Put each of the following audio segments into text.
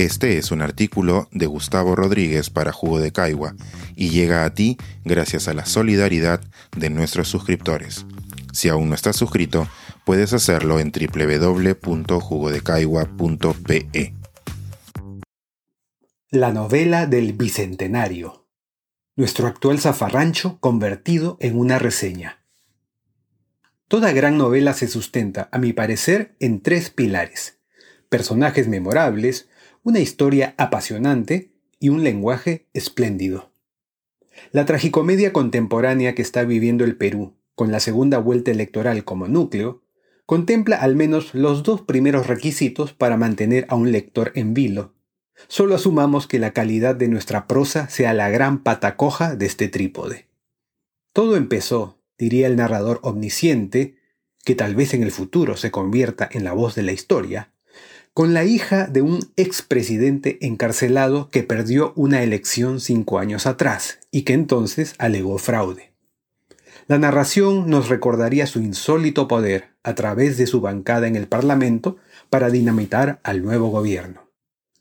Este es un artículo de Gustavo Rodríguez para Jugo de Caigua y llega a ti gracias a la solidaridad de nuestros suscriptores. Si aún no estás suscrito, puedes hacerlo en www.jugodecaigua.pe. La novela del Bicentenario. Nuestro actual zafarrancho convertido en una reseña. Toda gran novela se sustenta, a mi parecer, en tres pilares. Personajes memorables, una historia apasionante y un lenguaje espléndido. La tragicomedia contemporánea que está viviendo el Perú, con la segunda vuelta electoral como núcleo, contempla al menos los dos primeros requisitos para mantener a un lector en vilo. Solo asumamos que la calidad de nuestra prosa sea la gran patacoja de este trípode. Todo empezó, diría el narrador omnisciente, que tal vez en el futuro se convierta en la voz de la historia, con la hija de un expresidente encarcelado que perdió una elección cinco años atrás y que entonces alegó fraude. La narración nos recordaría su insólito poder a través de su bancada en el Parlamento para dinamitar al nuevo gobierno.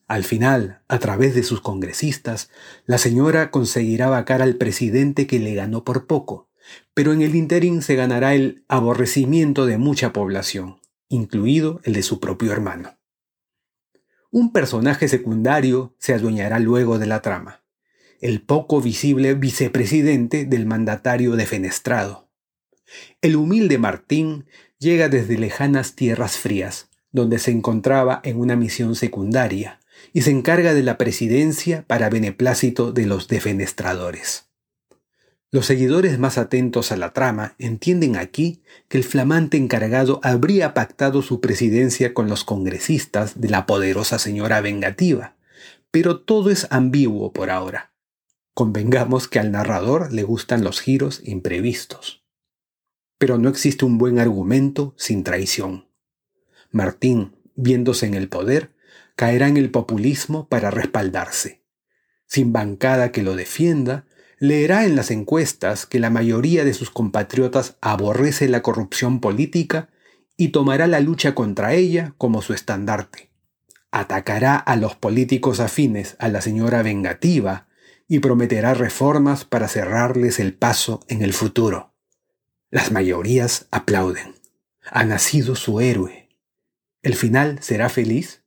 Al final, a través de sus congresistas, la señora conseguirá vacar al presidente que le ganó por poco, pero en el interín se ganará el aborrecimiento de mucha población, incluido el de su propio hermano. Un personaje secundario se adueñará luego de la trama, el poco visible vicepresidente del mandatario defenestrado. El humilde Martín llega desde lejanas tierras frías, donde se encontraba en una misión secundaria, y se encarga de la presidencia para beneplácito de los defenestradores. Los seguidores más atentos a la trama entienden aquí que el flamante encargado habría pactado su presidencia con los congresistas de la poderosa señora vengativa, pero todo es ambiguo por ahora. Convengamos que al narrador le gustan los giros imprevistos. Pero no existe un buen argumento sin traición. Martín, viéndose en el poder, caerá en el populismo para respaldarse. Sin bancada que lo defienda, leerá en las encuestas que la mayoría de sus compatriotas aborrece la corrupción política y tomará la lucha contra ella como su estandarte. Atacará a los políticos afines a la señora vengativa y prometerá reformas para cerrarles el paso en el futuro. Las mayorías aplauden. Ha nacido su héroe. ¿El final será feliz?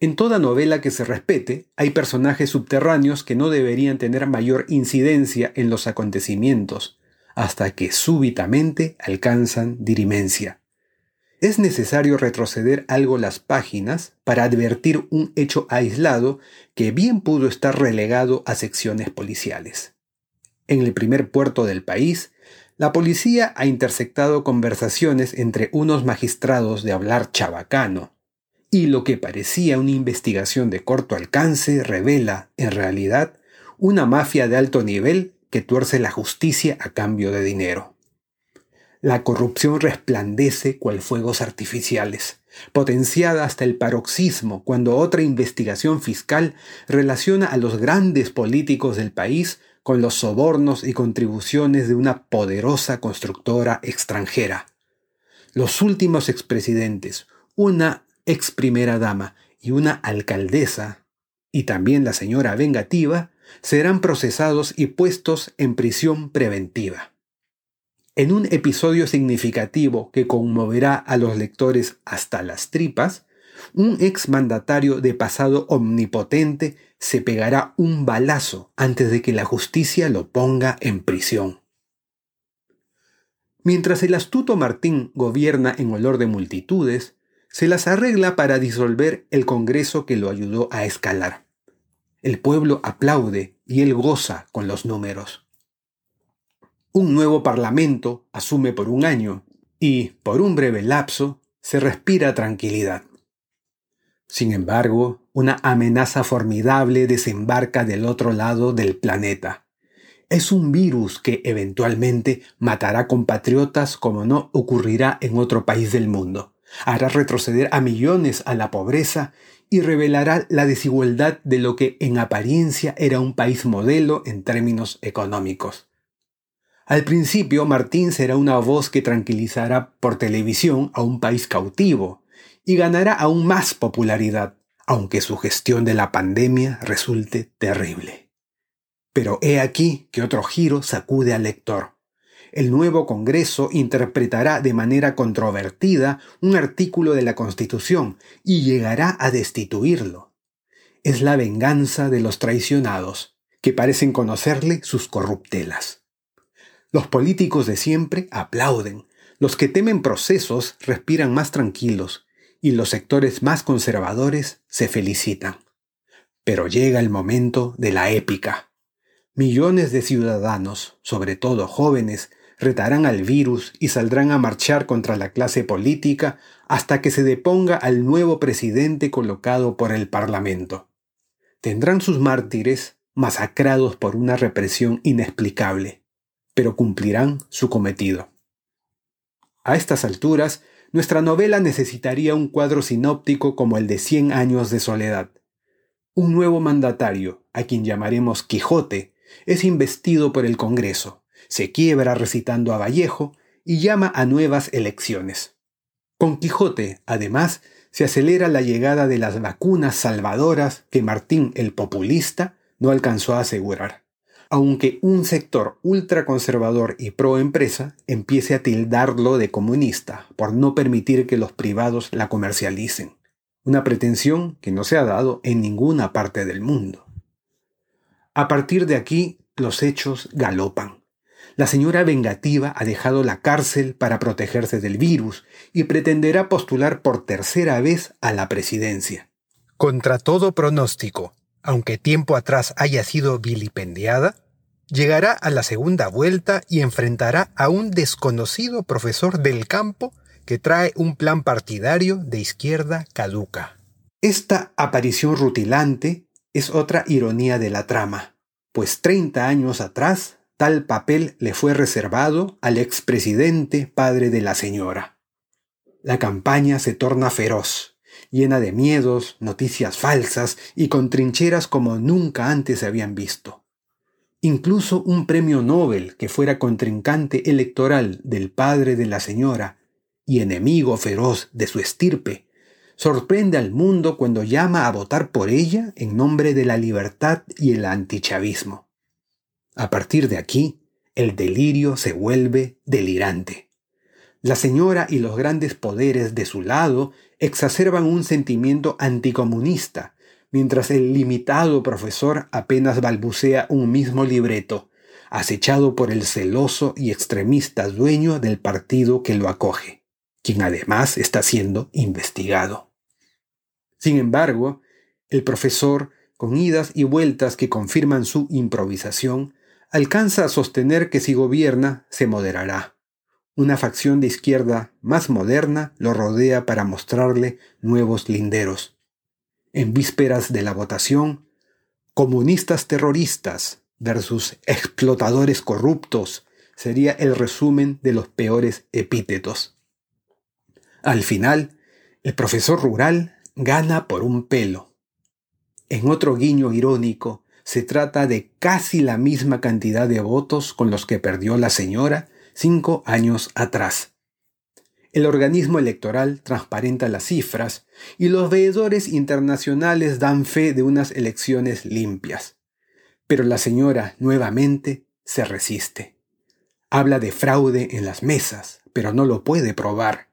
En toda novela que se respete, hay personajes subterráneos que no deberían tener mayor incidencia en los acontecimientos, hasta que súbitamente alcanzan dirimencia. Es necesario retroceder algo las páginas para advertir un hecho aislado que bien pudo estar relegado a secciones policiales. En el primer puerto del país, la policía ha interceptado conversaciones entre unos magistrados de hablar chabacano, y lo que parecía una investigación de corto alcance revela, en realidad, una mafia de alto nivel que tuerce la justicia a cambio de dinero. La corrupción resplandece cual fuegos artificiales, potenciada hasta el paroxismo cuando otra investigación fiscal relaciona a los grandes políticos del país con los sobornos y contribuciones de una poderosa constructora extranjera. Los últimos expresidentes, una ex primera dama y una alcaldesa, y también la señora vengativa, serán procesados y puestos en prisión preventiva. En un episodio significativo que conmoverá a los lectores hasta las tripas, un ex mandatario de pasado omnipotente se pegará un balazo antes de que la justicia lo ponga en prisión. Mientras el astuto Martín gobierna en olor de multitudes, se las arregla para disolver el Congreso que lo ayudó a escalar. El pueblo aplaude y él goza con los números. Un nuevo Parlamento asume por un año y, por un breve lapso, se respira tranquilidad. Sin embargo, una amenaza formidable desembarca del otro lado del planeta. Es un virus que eventualmente matará compatriotas como no ocurrirá en otro país del mundo hará retroceder a millones a la pobreza y revelará la desigualdad de lo que en apariencia era un país modelo en términos económicos. Al principio, Martín será una voz que tranquilizará por televisión a un país cautivo y ganará aún más popularidad, aunque su gestión de la pandemia resulte terrible. Pero he aquí que otro giro sacude al lector. El nuevo Congreso interpretará de manera controvertida un artículo de la Constitución y llegará a destituirlo. Es la venganza de los traicionados, que parecen conocerle sus corruptelas. Los políticos de siempre aplauden, los que temen procesos respiran más tranquilos y los sectores más conservadores se felicitan. Pero llega el momento de la épica. Millones de ciudadanos, sobre todo jóvenes, retarán al virus y saldrán a marchar contra la clase política hasta que se deponga al nuevo presidente colocado por el Parlamento. Tendrán sus mártires masacrados por una represión inexplicable, pero cumplirán su cometido. A estas alturas, nuestra novela necesitaría un cuadro sinóptico como el de Cien años de soledad. Un nuevo mandatario, a quien llamaremos Quijote, es investido por el Congreso, se quiebra recitando a Vallejo y llama a nuevas elecciones. Con Quijote, además, se acelera la llegada de las vacunas salvadoras que Martín el Populista no alcanzó a asegurar aunque un sector ultraconservador y pro empresa empiece a tildarlo de comunista por no permitir que los privados la comercialicen, una pretensión que no se ha dado en ninguna parte del mundo. A partir de aquí, los hechos galopan. La señora vengativa ha dejado la cárcel para protegerse del virus y pretenderá postular por tercera vez a la presidencia. Contra todo pronóstico, aunque tiempo atrás haya sido vilipendiada, llegará a la segunda vuelta y enfrentará a un desconocido profesor del campo que trae un plan partidario de izquierda caduca. Esta aparición rutilante es otra ironía de la trama, pues 30 años atrás tal papel le fue reservado al expresidente padre de la señora. La campaña se torna feroz, llena de miedos, noticias falsas y con trincheras como nunca antes se habían visto. Incluso un premio Nobel que fuera contrincante electoral del padre de la señora y enemigo feroz de su estirpe, sorprende al mundo cuando llama a votar por ella en nombre de la libertad y el antichavismo. A partir de aquí, el delirio se vuelve delirante. La señora y los grandes poderes de su lado exacerban un sentimiento anticomunista, mientras el limitado profesor apenas balbucea un mismo libreto, acechado por el celoso y extremista dueño del partido que lo acoge, quien además está siendo investigado. Sin embargo, el profesor, con idas y vueltas que confirman su improvisación, alcanza a sostener que si gobierna, se moderará una facción de izquierda más moderna lo rodea para mostrarle nuevos linderos. En vísperas de la votación, comunistas terroristas versus explotadores corruptos sería el resumen de los peores epítetos. Al final, el profesor rural gana por un pelo. En otro guiño irónico, se trata de casi la misma cantidad de votos con los que perdió la señora cinco años atrás. El organismo electoral transparenta las cifras y los veedores internacionales dan fe de unas elecciones limpias. Pero la señora nuevamente se resiste. Habla de fraude en las mesas, pero no lo puede probar.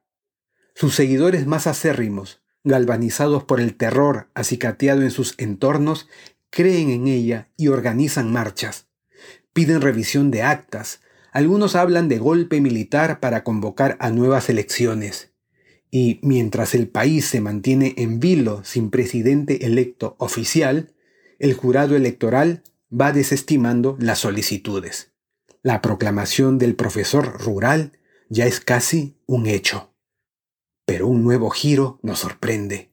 Sus seguidores más acérrimos, galvanizados por el terror acicateado en sus entornos, creen en ella y organizan marchas. Piden revisión de actas, algunos hablan de golpe militar para convocar a nuevas elecciones. Y mientras el país se mantiene en vilo sin presidente electo oficial, el jurado electoral va desestimando las solicitudes. La proclamación del profesor rural ya es casi un hecho. Pero un nuevo giro nos sorprende.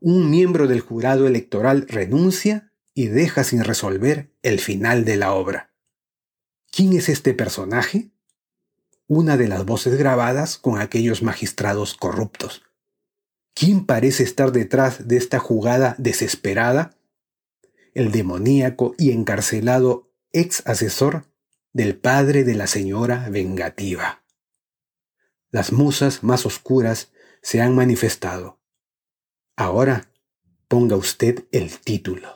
Un miembro del jurado electoral renuncia y deja sin resolver el final de la obra. ¿Quién es este personaje? Una de las voces grabadas con aquellos magistrados corruptos. ¿Quién parece estar detrás de esta jugada desesperada? El demoníaco y encarcelado ex asesor del padre de la señora vengativa. Las musas más oscuras se han manifestado. Ahora ponga usted el título.